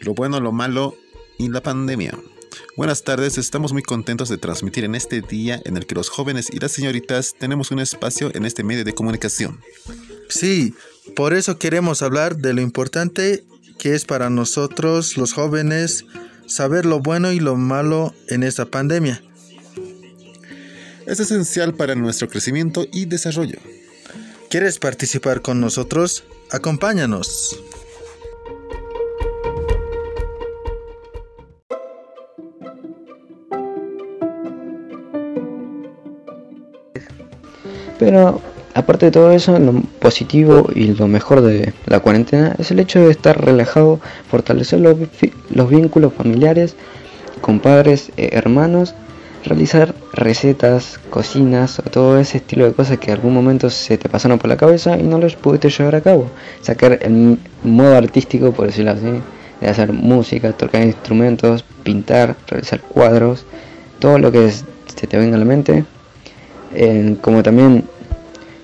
lo bueno, lo malo y la pandemia. Buenas tardes, estamos muy contentos de transmitir en este día en el que los jóvenes y las señoritas tenemos un espacio en este medio de comunicación. Sí, por eso queremos hablar de lo importante que es para nosotros los jóvenes saber lo bueno y lo malo en esta pandemia. Es esencial para nuestro crecimiento y desarrollo. ¿Quieres participar con nosotros? Acompáñanos. Pero aparte de todo eso, lo positivo y lo mejor de la cuarentena es el hecho de estar relajado, fortalecer los, vínculos familiares con padres, eh, hermanos, realizar recetas, cocinas o todo ese estilo de cosas que en algún momento se te pasaron por la cabeza y no los pudiste llevar a cabo. Sacar el modo artístico, por decirlo así, de hacer música, tocar instrumentos, pintar, realizar cuadros, todo lo que se te venga a la mente como también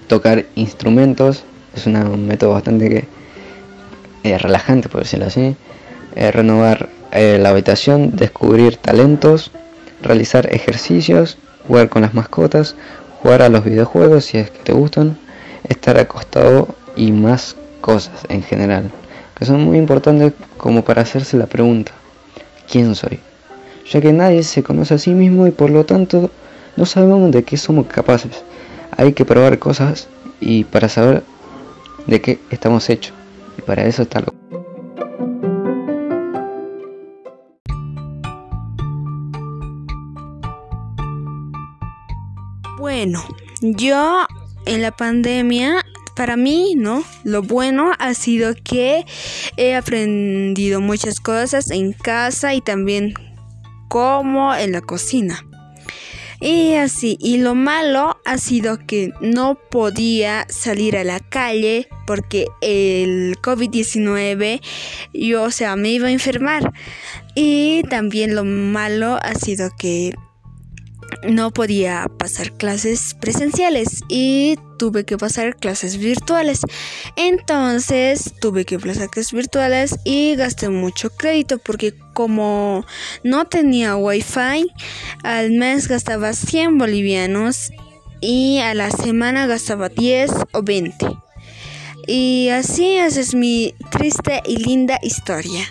tocar instrumentos, es un método bastante eh, relajante, por decirlo así. Eh, renovar eh, la habitación, descubrir talentos, realizar ejercicios, jugar con las mascotas, jugar a los videojuegos si es que te gustan, estar acostado y más cosas en general, que son muy importantes como para hacerse la pregunta, ¿quién soy? Ya que nadie se conoce a sí mismo y por lo tanto no sabemos de qué somos capaces. Hay que probar cosas y para saber de qué estamos hechos. Y para eso está lo... Bueno, yo en la pandemia, para mí, ¿no? Lo bueno ha sido que he aprendido muchas cosas en casa y también como en la cocina. Y así, y lo malo ha sido que no podía salir a la calle porque el COVID-19 yo, o sea, me iba a enfermar. Y también lo malo ha sido que no podía pasar clases presenciales y tuve que pasar clases virtuales. Entonces tuve que pasar clases virtuales y gasté mucho crédito porque como no tenía wifi, al mes gastaba 100 bolivianos y a la semana gastaba 10 o 20. Y así esa es mi triste y linda historia.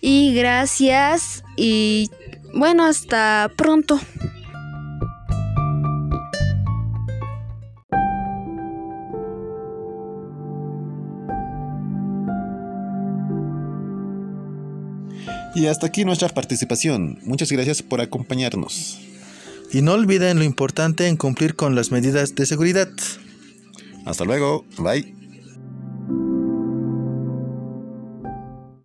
Y gracias y bueno, hasta pronto. Y hasta aquí nuestra participación. Muchas gracias por acompañarnos. Y no olviden lo importante en cumplir con las medidas de seguridad. Hasta luego. Bye.